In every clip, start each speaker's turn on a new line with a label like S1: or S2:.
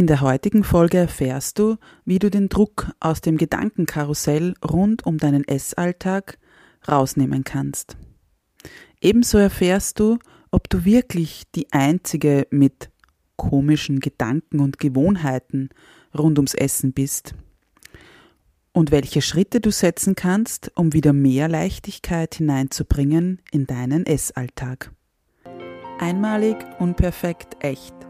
S1: In der heutigen Folge erfährst du, wie du den Druck aus dem Gedankenkarussell rund um deinen Essalltag rausnehmen kannst. Ebenso erfährst du, ob du wirklich die Einzige mit komischen Gedanken und Gewohnheiten rund ums Essen bist und welche Schritte du setzen kannst, um wieder mehr Leichtigkeit hineinzubringen in deinen Essalltag. Einmalig, unperfekt, echt.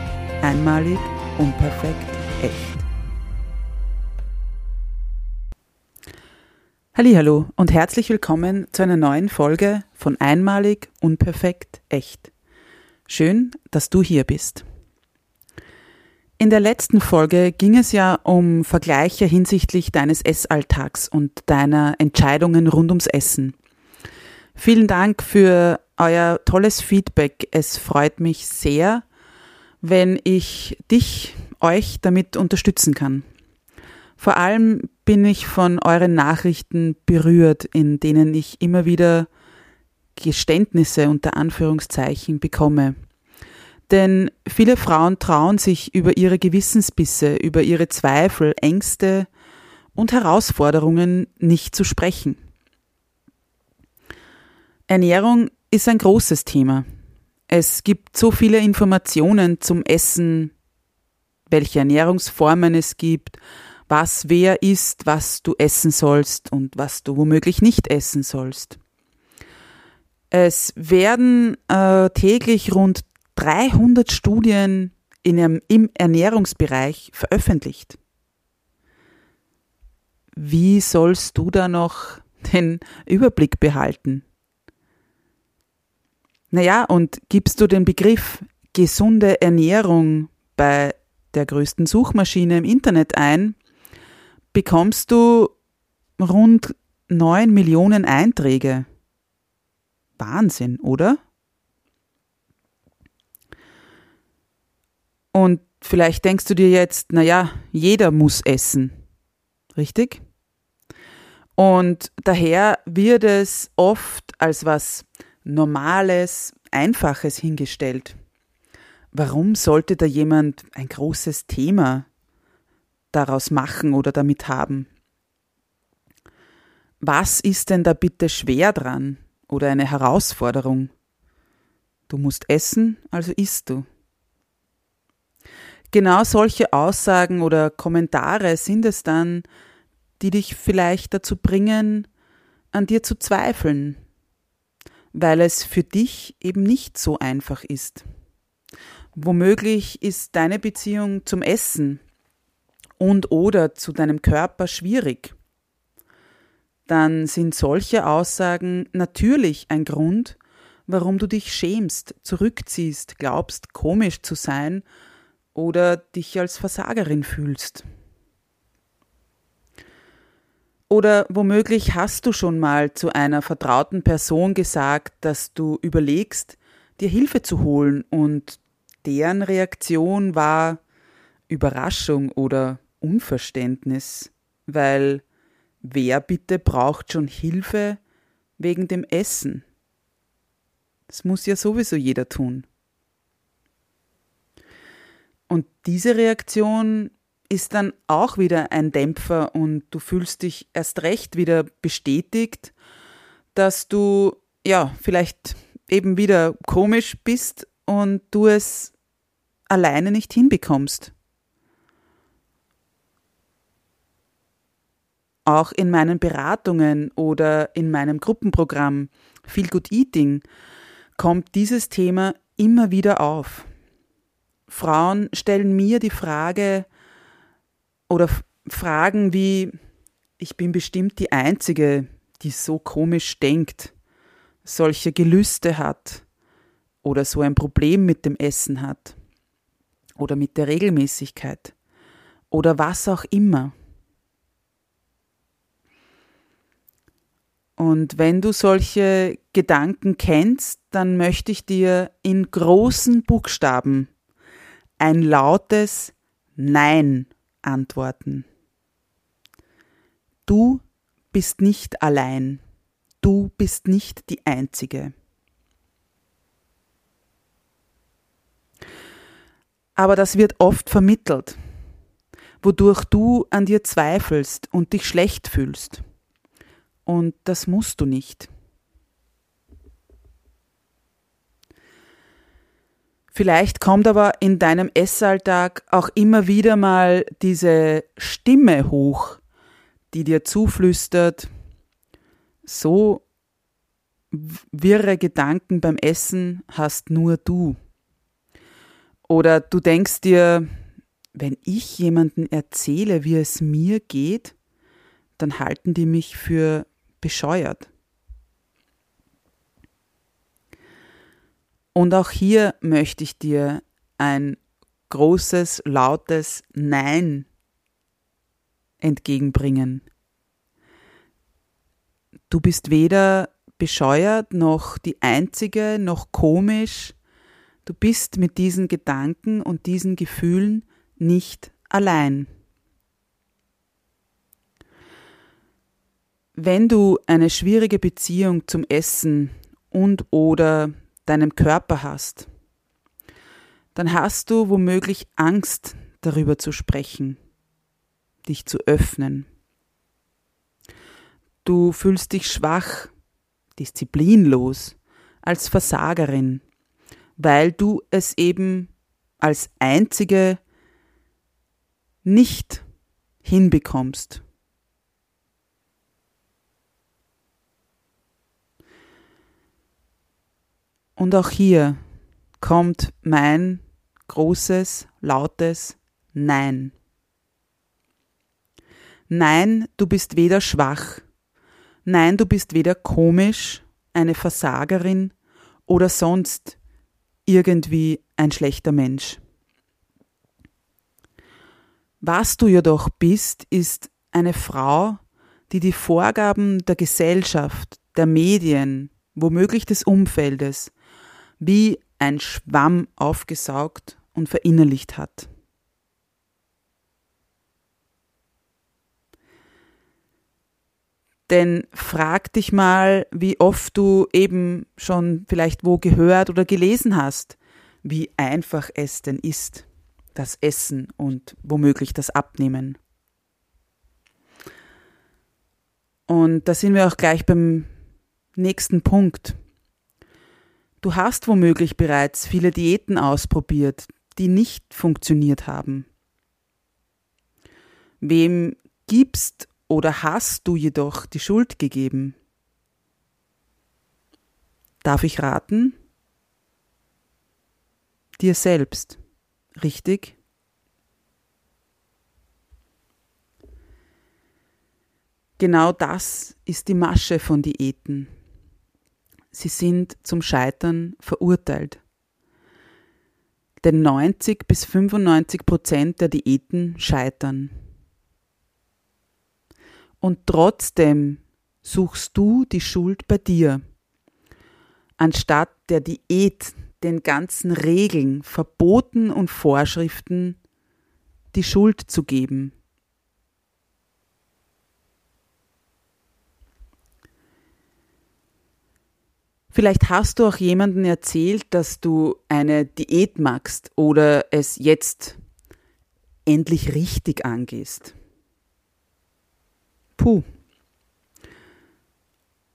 S1: Einmalig, unperfekt, echt. Hallo und herzlich willkommen zu einer neuen Folge von Einmalig, unperfekt, echt. Schön, dass du hier bist. In der letzten Folge ging es ja um Vergleiche hinsichtlich deines Essalltags und deiner Entscheidungen rund ums Essen. Vielen Dank für euer tolles Feedback. Es freut mich sehr, wenn ich dich, euch damit unterstützen kann. Vor allem bin ich von euren Nachrichten berührt, in denen ich immer wieder Geständnisse unter Anführungszeichen bekomme. Denn viele Frauen trauen sich über ihre Gewissensbisse, über ihre Zweifel, Ängste und Herausforderungen nicht zu sprechen. Ernährung ist ein großes Thema. Es gibt so viele Informationen zum Essen, welche Ernährungsformen es gibt, was wer isst, was du essen sollst und was du womöglich nicht essen sollst. Es werden äh, täglich rund 300 Studien in, im Ernährungsbereich veröffentlicht. Wie sollst du da noch den Überblick behalten? Naja, und gibst du den Begriff gesunde Ernährung bei der größten Suchmaschine im Internet ein, bekommst du rund 9 Millionen Einträge. Wahnsinn, oder? Und vielleicht denkst du dir jetzt, naja, jeder muss essen. Richtig? Und daher wird es oft als was Normales, Einfaches hingestellt. Warum sollte da jemand ein großes Thema daraus machen oder damit haben? Was ist denn da bitte schwer dran oder eine Herausforderung? Du musst essen, also isst du. Genau solche Aussagen oder Kommentare sind es dann, die dich vielleicht dazu bringen, an dir zu zweifeln, weil es für dich eben nicht so einfach ist. Womöglich ist deine Beziehung zum Essen und oder zu deinem Körper schwierig. Dann sind solche Aussagen natürlich ein Grund, warum du dich schämst, zurückziehst, glaubst komisch zu sein oder dich als Versagerin fühlst. Oder womöglich hast du schon mal zu einer vertrauten Person gesagt, dass du überlegst, dir Hilfe zu holen und deren Reaktion war Überraschung oder Unverständnis, weil wer bitte braucht schon Hilfe wegen dem Essen? Das muss ja sowieso jeder tun. Und diese Reaktion ist dann auch wieder ein Dämpfer und du fühlst dich erst recht wieder bestätigt, dass du ja vielleicht eben wieder komisch bist und du es alleine nicht hinbekommst. auch in meinen Beratungen oder in meinem Gruppenprogramm Feel Good Eating kommt dieses Thema immer wieder auf. Frauen stellen mir die Frage oder Fragen wie, ich bin bestimmt die Einzige, die so komisch denkt, solche Gelüste hat oder so ein Problem mit dem Essen hat oder mit der Regelmäßigkeit oder was auch immer. Und wenn du solche Gedanken kennst, dann möchte ich dir in großen Buchstaben ein lautes Nein antworten. Du bist nicht allein. Du bist nicht die Einzige. Aber das wird oft vermittelt, wodurch du an dir zweifelst und dich schlecht fühlst. Und das musst du nicht. Vielleicht kommt aber in deinem Essalltag auch immer wieder mal diese Stimme hoch, die dir zuflüstert, so wirre Gedanken beim Essen hast nur du. Oder du denkst dir, wenn ich jemanden erzähle, wie es mir geht, dann halten die mich für bescheuert. Und auch hier möchte ich dir ein großes, lautes Nein entgegenbringen. Du bist weder bescheuert noch die Einzige noch komisch, Du bist mit diesen Gedanken und diesen Gefühlen nicht allein. Wenn du eine schwierige Beziehung zum Essen und oder deinem Körper hast, dann hast du womöglich Angst darüber zu sprechen, dich zu öffnen. Du fühlst dich schwach, disziplinlos, als Versagerin weil du es eben als einzige nicht hinbekommst. Und auch hier kommt mein großes, lautes Nein. Nein, du bist weder schwach, nein, du bist weder komisch, eine Versagerin oder sonst irgendwie ein schlechter Mensch. Was du jedoch bist, ist eine Frau, die die Vorgaben der Gesellschaft, der Medien, womöglich des Umfeldes, wie ein Schwamm aufgesaugt und verinnerlicht hat. Denn frag dich mal, wie oft du eben schon vielleicht wo gehört oder gelesen hast, wie einfach es denn ist, das Essen und womöglich das Abnehmen. Und da sind wir auch gleich beim nächsten Punkt. Du hast womöglich bereits viele Diäten ausprobiert, die nicht funktioniert haben. Wem gibst oder hast du jedoch die Schuld gegeben? Darf ich raten? Dir selbst, richtig? Genau das ist die Masche von Diäten. Sie sind zum Scheitern verurteilt. Denn 90 bis 95 Prozent der Diäten scheitern. Und trotzdem suchst du die Schuld bei dir, anstatt der Diät, den ganzen Regeln, Verboten und Vorschriften die Schuld zu geben. Vielleicht hast du auch jemanden erzählt, dass du eine Diät magst oder es jetzt endlich richtig angehst. Puh.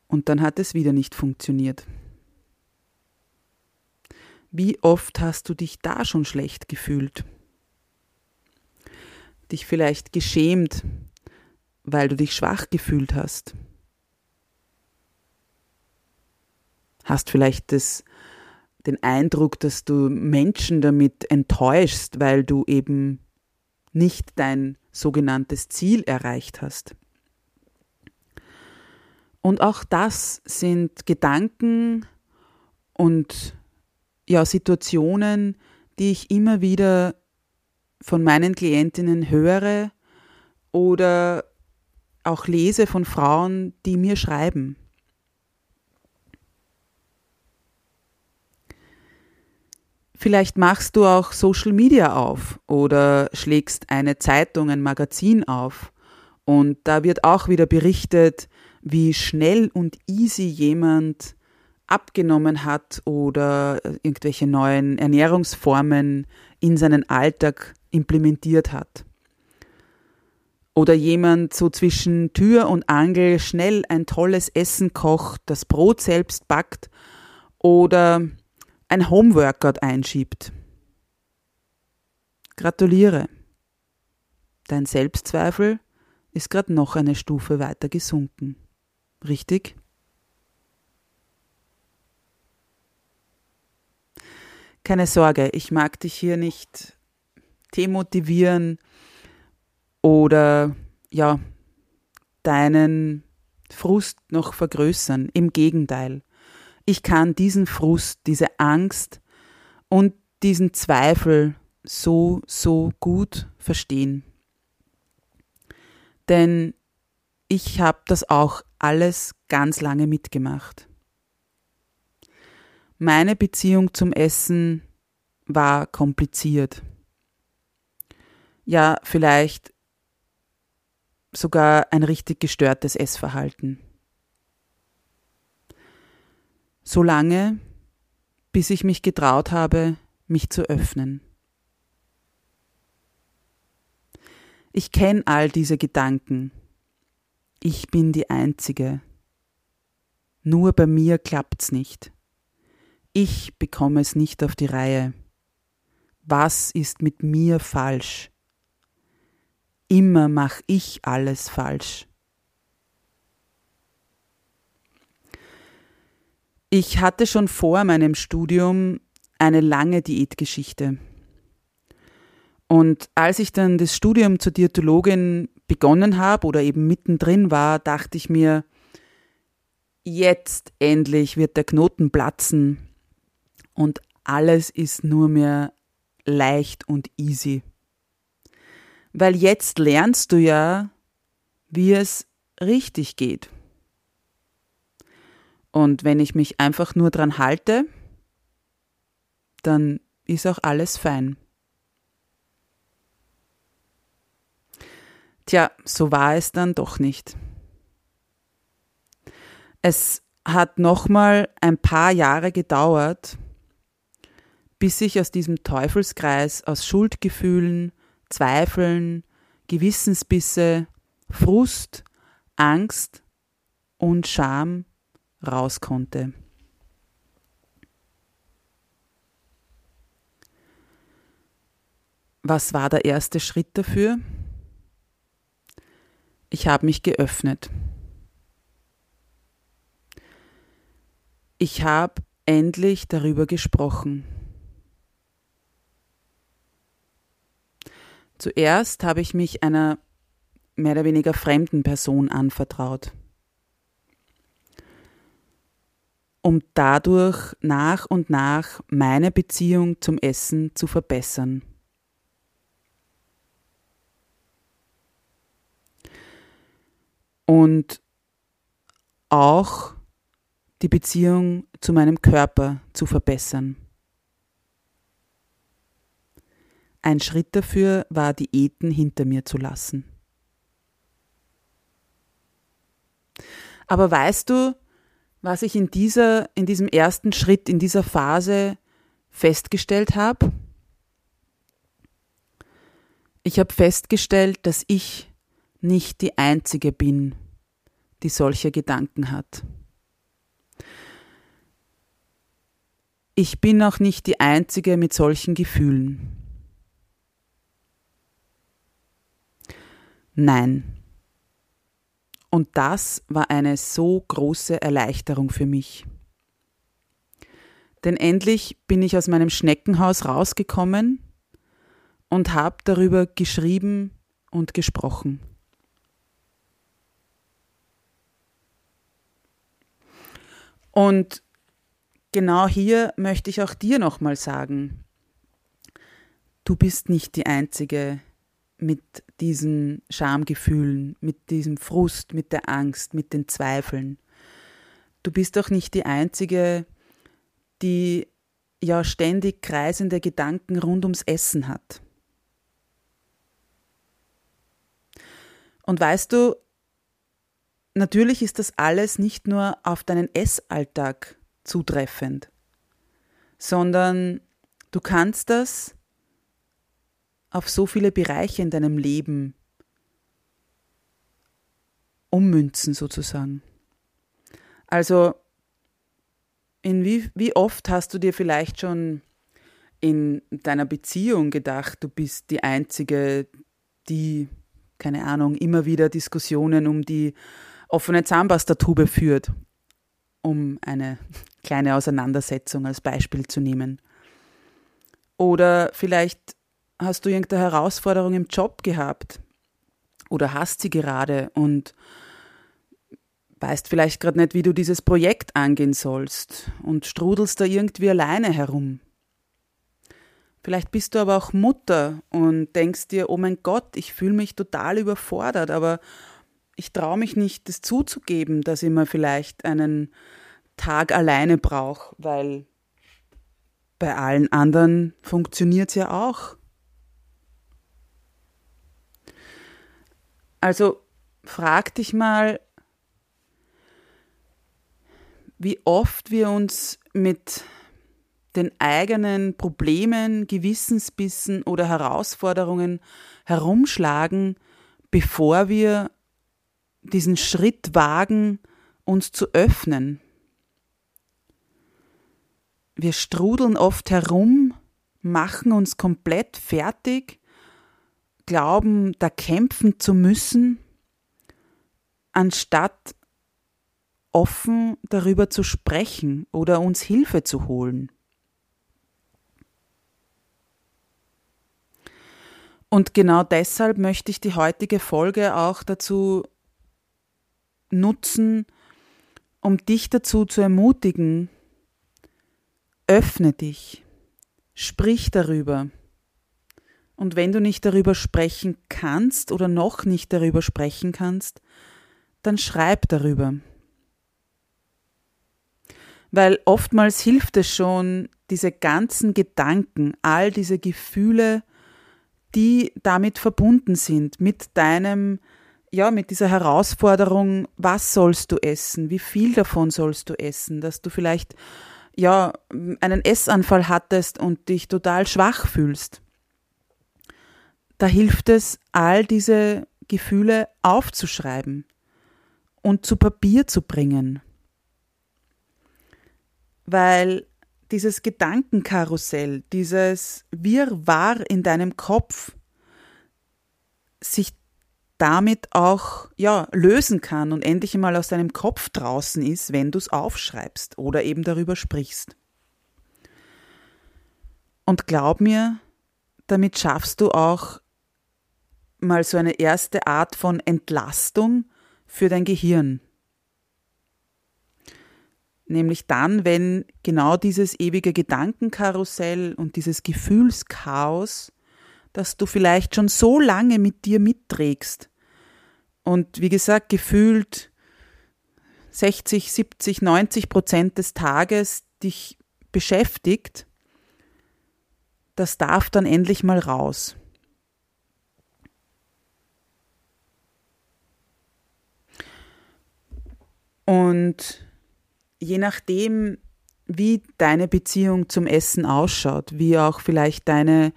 S1: Und dann hat es wieder nicht funktioniert. Wie oft hast du dich da schon schlecht gefühlt? Dich vielleicht geschämt, weil du dich schwach gefühlt hast. Hast vielleicht das, den Eindruck, dass du Menschen damit enttäuschst, weil du eben nicht dein sogenanntes Ziel erreicht hast. Und auch das sind Gedanken und ja, Situationen, die ich immer wieder von meinen Klientinnen höre oder auch lese von Frauen, die mir schreiben. Vielleicht machst du auch Social Media auf oder schlägst eine Zeitung, ein Magazin auf und da wird auch wieder berichtet, wie schnell und easy jemand abgenommen hat oder irgendwelche neuen Ernährungsformen in seinen Alltag implementiert hat. Oder jemand so zwischen Tür und Angel schnell ein tolles Essen kocht, das Brot selbst backt oder ein Homeworkout einschiebt. Gratuliere. Dein Selbstzweifel ist gerade noch eine Stufe weiter gesunken. Richtig? Keine Sorge, ich mag dich hier nicht demotivieren oder ja, deinen Frust noch vergrößern. Im Gegenteil. Ich kann diesen Frust, diese Angst und diesen Zweifel so, so gut verstehen. Denn ich habe das auch alles ganz lange mitgemacht. Meine Beziehung zum Essen war kompliziert. Ja, vielleicht sogar ein richtig gestörtes Essverhalten. So lange, bis ich mich getraut habe, mich zu öffnen. Ich kenne all diese Gedanken, ich bin die Einzige. Nur bei mir klappt's nicht. Ich bekomme es nicht auf die Reihe. Was ist mit mir falsch? Immer mach ich alles falsch. Ich hatte schon vor meinem Studium eine lange Diätgeschichte. Und als ich dann das Studium zur Diätologin begonnen habe oder eben mittendrin war, dachte ich mir, jetzt endlich wird der Knoten platzen und alles ist nur mehr leicht und easy. Weil jetzt lernst du ja, wie es richtig geht. Und wenn ich mich einfach nur dran halte, dann ist auch alles fein. Tja, so war es dann doch nicht. Es hat nochmal ein paar Jahre gedauert, bis ich aus diesem Teufelskreis aus Schuldgefühlen, Zweifeln, Gewissensbisse, Frust, Angst und Scham raus konnte. Was war der erste Schritt dafür? Ich habe mich geöffnet. Ich habe endlich darüber gesprochen. Zuerst habe ich mich einer mehr oder weniger fremden Person anvertraut, um dadurch nach und nach meine Beziehung zum Essen zu verbessern. und auch die Beziehung zu meinem Körper zu verbessern. Ein Schritt dafür war, Diäten hinter mir zu lassen. Aber weißt du, was ich in dieser, in diesem ersten Schritt, in dieser Phase festgestellt habe? Ich habe festgestellt, dass ich nicht die Einzige bin, die solche Gedanken hat. Ich bin auch nicht die Einzige mit solchen Gefühlen. Nein, Und das war eine so große Erleichterung für mich. Denn endlich bin ich aus meinem Schneckenhaus rausgekommen und habe darüber geschrieben und gesprochen. Und genau hier möchte ich auch dir nochmal sagen, du bist nicht die Einzige mit diesen Schamgefühlen, mit diesem Frust, mit der Angst, mit den Zweifeln. Du bist doch nicht die Einzige, die ja ständig kreisende Gedanken rund ums Essen hat. Und weißt du, natürlich ist das alles nicht nur auf deinen Essalltag zutreffend, sondern du kannst das auf so viele Bereiche in deinem Leben ummünzen sozusagen. Also in wie, wie oft hast du dir vielleicht schon in deiner Beziehung gedacht, du bist die Einzige, die, keine Ahnung, immer wieder Diskussionen um die offene Zahnpastatube führt um eine kleine Auseinandersetzung als Beispiel zu nehmen. Oder vielleicht hast du irgendeine Herausforderung im Job gehabt oder hast sie gerade und weißt vielleicht gerade nicht, wie du dieses Projekt angehen sollst und strudelst da irgendwie alleine herum. Vielleicht bist du aber auch Mutter und denkst dir, oh mein Gott, ich fühle mich total überfordert, aber ich traue mich nicht, das zuzugeben, dass ich mir vielleicht einen Tag alleine brauche, weil bei allen anderen funktioniert es ja auch. Also frag dich mal, wie oft wir uns mit den eigenen Problemen, Gewissensbissen oder Herausforderungen herumschlagen, bevor wir diesen Schritt wagen, uns zu öffnen. Wir strudeln oft herum, machen uns komplett fertig, glauben, da kämpfen zu müssen, anstatt offen darüber zu sprechen oder uns Hilfe zu holen. Und genau deshalb möchte ich die heutige Folge auch dazu nutzen, um dich dazu zu ermutigen, öffne dich, sprich darüber. Und wenn du nicht darüber sprechen kannst oder noch nicht darüber sprechen kannst, dann schreib darüber. Weil oftmals hilft es schon, diese ganzen Gedanken, all diese Gefühle, die damit verbunden sind, mit deinem ja, mit dieser Herausforderung, was sollst du essen, wie viel davon sollst du essen, dass du vielleicht ja einen Essanfall hattest und dich total schwach fühlst. Da hilft es, all diese Gefühle aufzuschreiben und zu Papier zu bringen. Weil dieses Gedankenkarussell, dieses Wirrwarr in deinem Kopf sich damit auch ja, lösen kann und endlich einmal aus deinem Kopf draußen ist, wenn du es aufschreibst oder eben darüber sprichst. Und glaub mir, damit schaffst du auch mal so eine erste Art von Entlastung für dein Gehirn. Nämlich dann, wenn genau dieses ewige Gedankenkarussell und dieses Gefühlschaos das du vielleicht schon so lange mit dir mitträgst. Und wie gesagt, gefühlt 60, 70, 90 Prozent des Tages dich beschäftigt, das darf dann endlich mal raus. Und je nachdem, wie deine Beziehung zum Essen ausschaut, wie auch vielleicht deine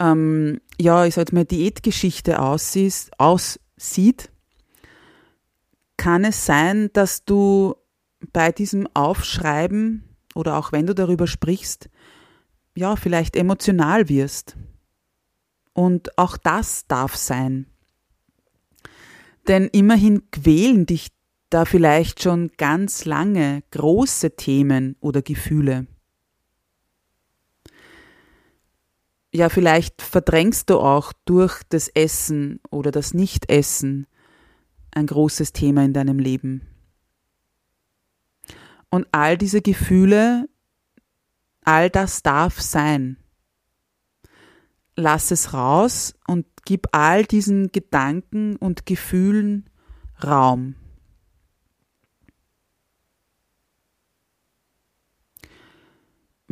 S1: ähm, ja, ich sag mal, Diätgeschichte aussieht, aussieht, kann es sein, dass du bei diesem Aufschreiben oder auch wenn du darüber sprichst, ja, vielleicht emotional wirst. Und auch das darf sein. Denn immerhin quälen dich da vielleicht schon ganz lange große Themen oder Gefühle. Ja, vielleicht verdrängst du auch durch das Essen oder das Nichtessen ein großes Thema in deinem Leben. Und all diese Gefühle, all das darf sein. Lass es raus und gib all diesen Gedanken und Gefühlen Raum.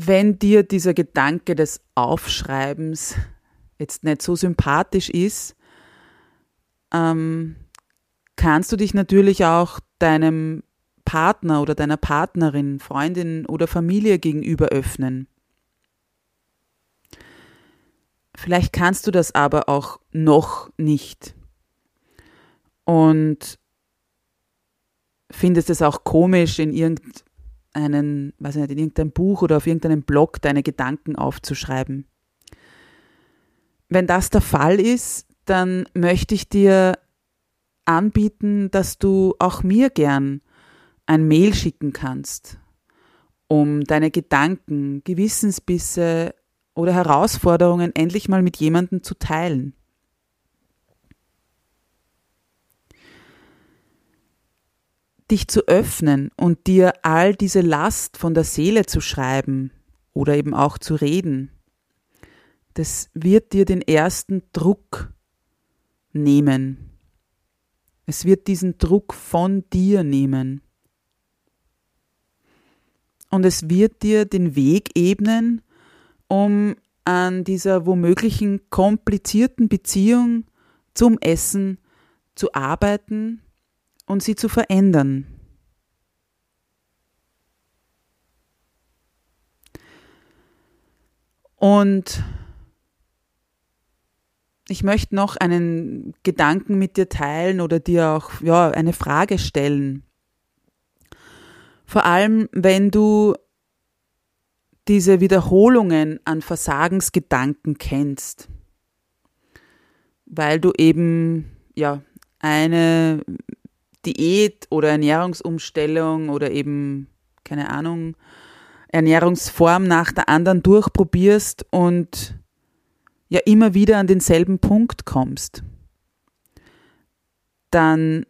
S1: Wenn dir dieser Gedanke des Aufschreibens jetzt nicht so sympathisch ist, ähm, kannst du dich natürlich auch deinem Partner oder deiner Partnerin, Freundin oder Familie gegenüber öffnen. Vielleicht kannst du das aber auch noch nicht. Und findest es auch komisch, in irgendeinen, weiß ich nicht, in irgendeinem Buch oder auf irgendeinem Blog deine Gedanken aufzuschreiben. Wenn das der Fall ist, dann möchte ich dir anbieten, dass du auch mir gern ein Mail schicken kannst, um deine Gedanken, Gewissensbisse oder Herausforderungen endlich mal mit jemandem zu teilen. Dich zu öffnen und dir all diese Last von der Seele zu schreiben oder eben auch zu reden, das wird dir den ersten Druck nehmen. Es wird diesen Druck von dir nehmen und es wird dir den Weg ebnen, um an dieser womöglichen komplizierten Beziehung zum Essen zu arbeiten und sie zu verändern. Und ich möchte noch einen Gedanken mit dir teilen oder dir auch ja, eine Frage stellen. Vor allem, wenn du diese Wiederholungen an Versagensgedanken kennst, weil du eben ja eine Diät oder Ernährungsumstellung oder eben keine Ahnung Ernährungsform nach der anderen durchprobierst und ja immer wieder an denselben Punkt kommst, dann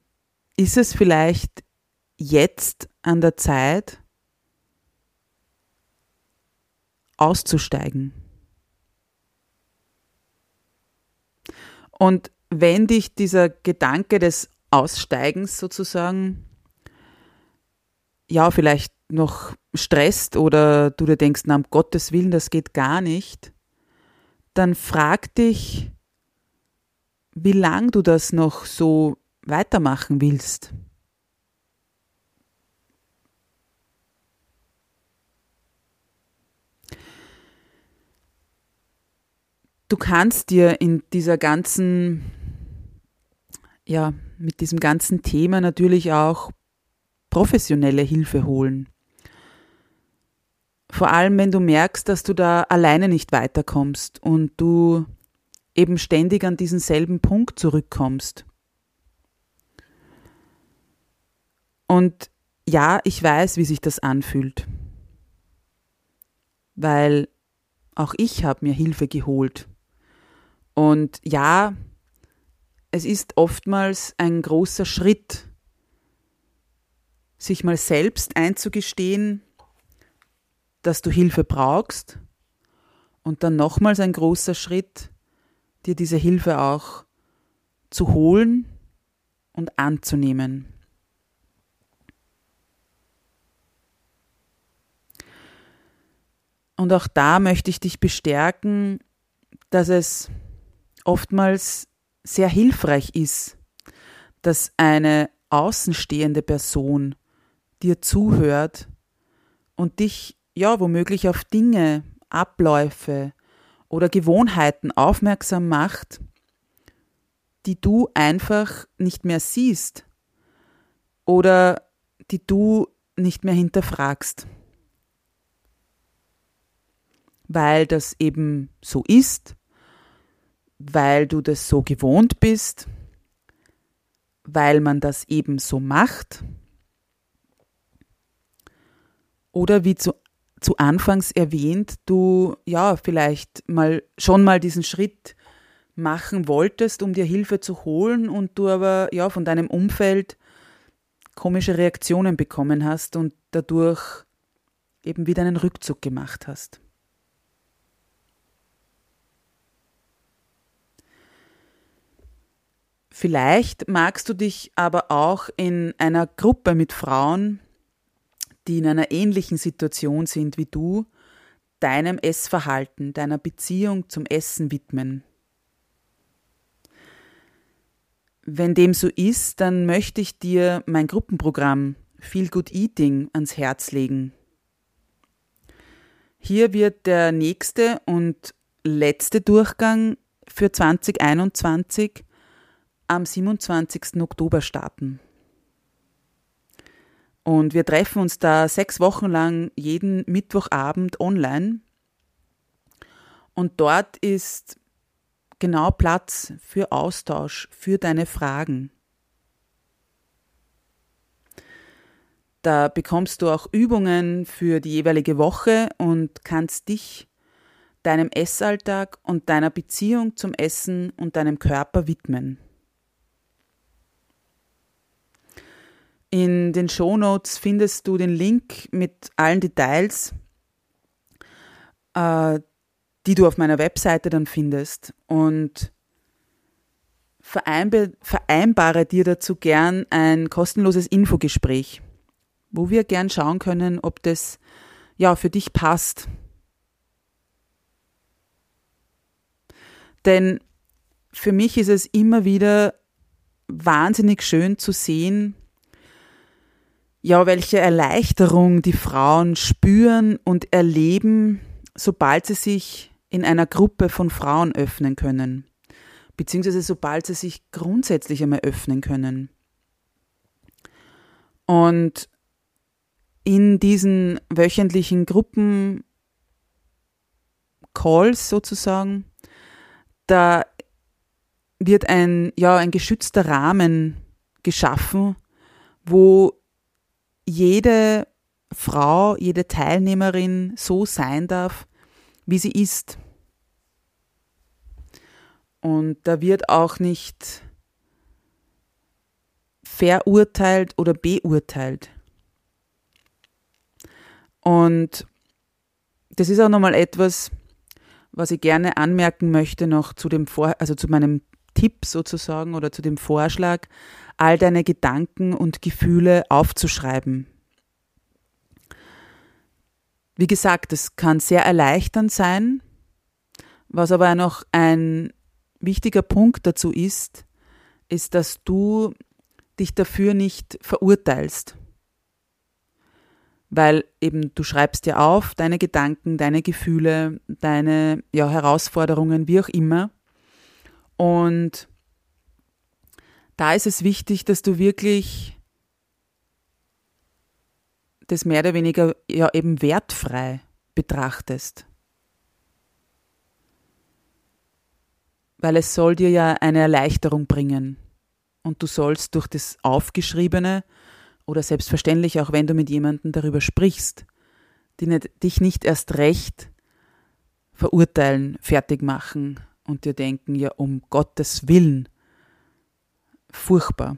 S1: ist es vielleicht jetzt an der Zeit, auszusteigen. Und wenn dich dieser Gedanke des Aussteigens sozusagen ja vielleicht noch stresst oder du dir denkst, na um Gottes Willen, das geht gar nicht, dann frag dich, wie lang du das noch so weitermachen willst. du kannst dir in dieser ganzen, ja, mit diesem ganzen Thema natürlich auch professionelle Hilfe holen. Vor allem, wenn du merkst, dass du da alleine nicht weiterkommst und du eben ständig an diesen selben Punkt zurückkommst. Und ja, ich weiß, wie sich das anfühlt. Weil auch ich habe mir Hilfe geholt. Und ja, es ist oftmals ein großer Schritt, sich mal selbst einzugestehen, dass du Hilfe brauchst und dann nochmals ein großer Schritt, dir diese Hilfe auch zu holen und anzunehmen. Und auch da möchte ich dich bestärken, dass es oftmals sehr hilfreich ist, dass eine außenstehende Person dir zuhört und dich ja womöglich auf Dinge, Abläufe oder Gewohnheiten aufmerksam macht, die du einfach nicht mehr siehst oder die du nicht mehr hinterfragst. Weil das eben so ist weil du das so gewohnt bist, weil man das eben so macht? Oder wie zu, zu Anfangs erwähnt, du ja vielleicht mal schon mal diesen Schritt machen wolltest, um dir Hilfe zu holen und du aber ja von deinem Umfeld komische Reaktionen bekommen hast und dadurch eben wieder einen Rückzug gemacht hast. Vielleicht magst du dich aber auch in einer Gruppe mit Frauen, die in einer ähnlichen Situation sind wie du, deinem Essverhalten, deiner Beziehung zum Essen widmen. Wenn dem so ist, dann möchte ich dir mein Gruppenprogramm Feel Good Eating ans Herz legen. Hier wird der nächste und letzte Durchgang für 2021 am 27. Oktober starten. Und wir treffen uns da sechs Wochen lang jeden Mittwochabend online. Und dort ist genau Platz für Austausch, für deine Fragen. Da bekommst du auch Übungen für die jeweilige Woche und kannst dich deinem Essalltag und deiner Beziehung zum Essen und deinem Körper widmen. In den Shownotes findest du den Link mit allen Details, äh, die du auf meiner Webseite dann findest. Und vereinbe, vereinbare dir dazu gern ein kostenloses Infogespräch, wo wir gern schauen können, ob das ja für dich passt. Denn für mich ist es immer wieder wahnsinnig schön zu sehen, ja, welche Erleichterung die Frauen spüren und erleben, sobald sie sich in einer Gruppe von Frauen öffnen können, beziehungsweise sobald sie sich grundsätzlich einmal öffnen können. Und in diesen wöchentlichen Gruppen Calls sozusagen, da wird ein, ja, ein geschützter Rahmen geschaffen, wo jede Frau, jede Teilnehmerin so sein darf, wie sie ist. Und da wird auch nicht verurteilt oder beurteilt. Und das ist auch nochmal etwas, was ich gerne anmerken möchte noch zu dem Vor also zu meinem Tipp sozusagen oder zu dem Vorschlag, all deine Gedanken und Gefühle aufzuschreiben. Wie gesagt, es kann sehr erleichternd sein, was aber noch ein wichtiger Punkt dazu ist, ist, dass du dich dafür nicht verurteilst. Weil eben du schreibst dir auf deine Gedanken, deine Gefühle, deine ja, Herausforderungen, wie auch immer. Und da ist es wichtig, dass du wirklich das mehr oder weniger ja eben wertfrei betrachtest. Weil es soll dir ja eine Erleichterung bringen. Und du sollst durch das Aufgeschriebene oder selbstverständlich auch wenn du mit jemandem darüber sprichst, dich nicht erst recht verurteilen, fertig machen und dir denken, ja um Gottes Willen, furchtbar.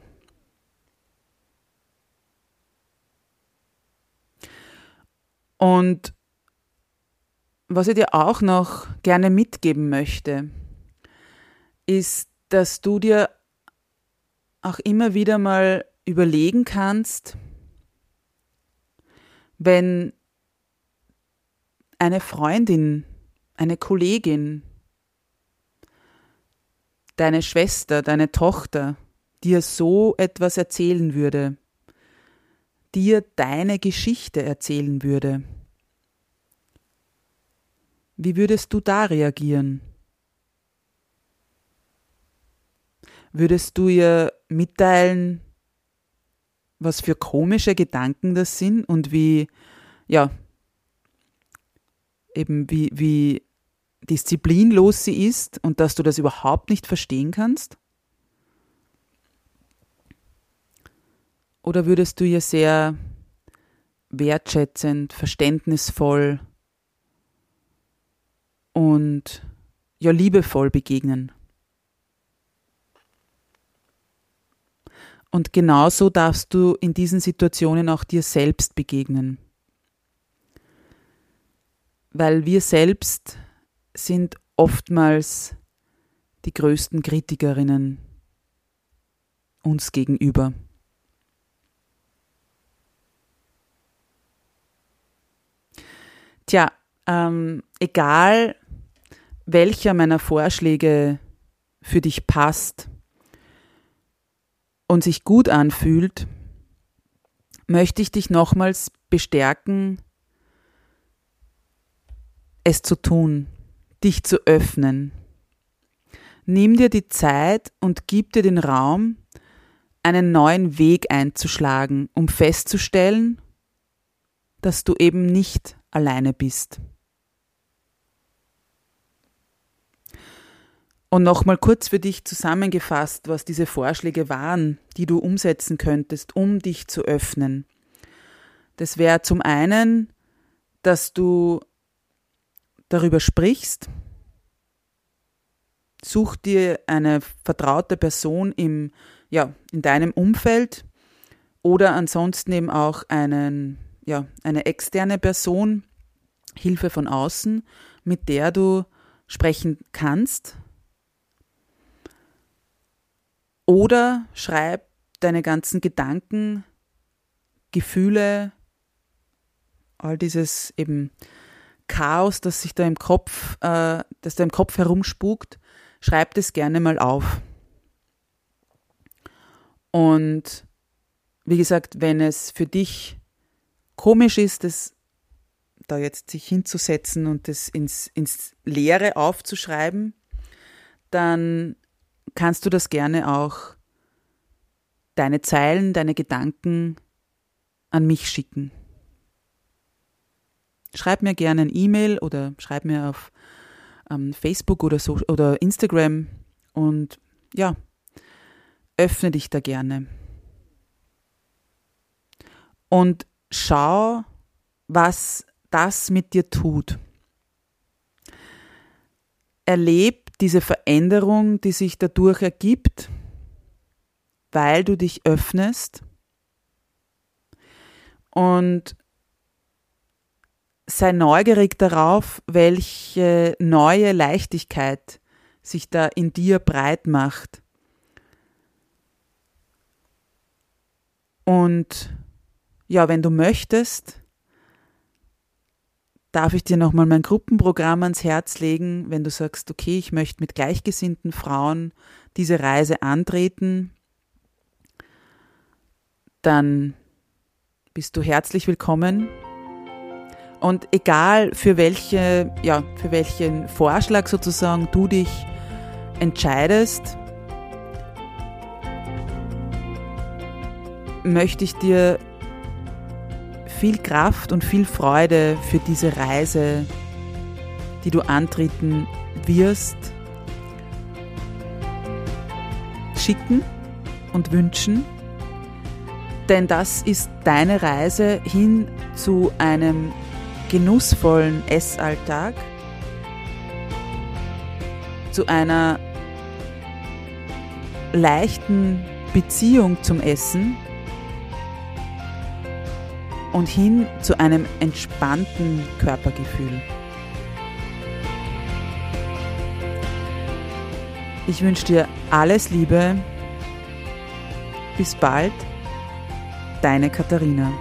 S1: Und was ich dir auch noch gerne mitgeben möchte, ist, dass du dir auch immer wieder mal überlegen kannst, wenn eine Freundin, eine Kollegin, deine Schwester, deine Tochter dir so etwas erzählen würde, dir deine Geschichte erzählen würde, wie würdest du da reagieren? Würdest du ihr mitteilen, was für komische Gedanken das sind und wie, ja, eben wie, wie disziplinlos sie ist und dass du das überhaupt nicht verstehen kannst? Oder würdest du ihr sehr wertschätzend, verständnisvoll und ja liebevoll begegnen? Und genauso darfst du in diesen Situationen auch dir selbst begegnen. Weil wir selbst sind oftmals die größten Kritikerinnen uns gegenüber. Tja, ähm, egal welcher meiner Vorschläge für dich passt und sich gut anfühlt, möchte ich dich nochmals bestärken, es zu tun, dich zu öffnen. Nimm dir die Zeit und gib dir den Raum, einen neuen Weg einzuschlagen, um festzustellen, dass du eben nicht alleine bist. Und nochmal kurz für dich zusammengefasst, was diese Vorschläge waren, die du umsetzen könntest, um dich zu öffnen. Das wäre zum einen, dass du darüber sprichst, such dir eine vertraute Person im, ja, in deinem Umfeld oder ansonsten eben auch einen ja, eine externe Person, Hilfe von außen, mit der du sprechen kannst. Oder schreib deine ganzen Gedanken, Gefühle, all dieses eben Chaos, das sich da im Kopf, äh, das da im Kopf herumspukt, schreib das gerne mal auf. Und wie gesagt, wenn es für dich komisch ist, das da jetzt sich hinzusetzen und das ins, ins Leere aufzuschreiben, dann kannst du das gerne auch deine Zeilen, deine Gedanken an mich schicken. Schreib mir gerne ein E-Mail oder schreib mir auf ähm, Facebook oder, so, oder Instagram und ja, öffne dich da gerne. Und schau, was das mit dir tut. Erleb diese Veränderung, die sich dadurch ergibt, weil du dich öffnest und sei neugierig darauf, welche neue Leichtigkeit sich da in dir breit macht. Und ja, wenn du möchtest, darf ich dir nochmal mein Gruppenprogramm ans Herz legen, wenn du sagst, okay, ich möchte mit gleichgesinnten Frauen diese Reise antreten, dann bist du herzlich willkommen. Und egal für welche, ja, für welchen Vorschlag sozusagen du dich entscheidest, möchte ich dir viel Kraft und viel Freude für diese Reise, die du antreten wirst, schicken und wünschen. Denn das ist deine Reise hin zu einem genussvollen Essalltag, zu einer leichten Beziehung zum Essen und hin zu einem entspannten Körpergefühl. Ich wünsche dir alles Liebe. Bis bald, deine Katharina.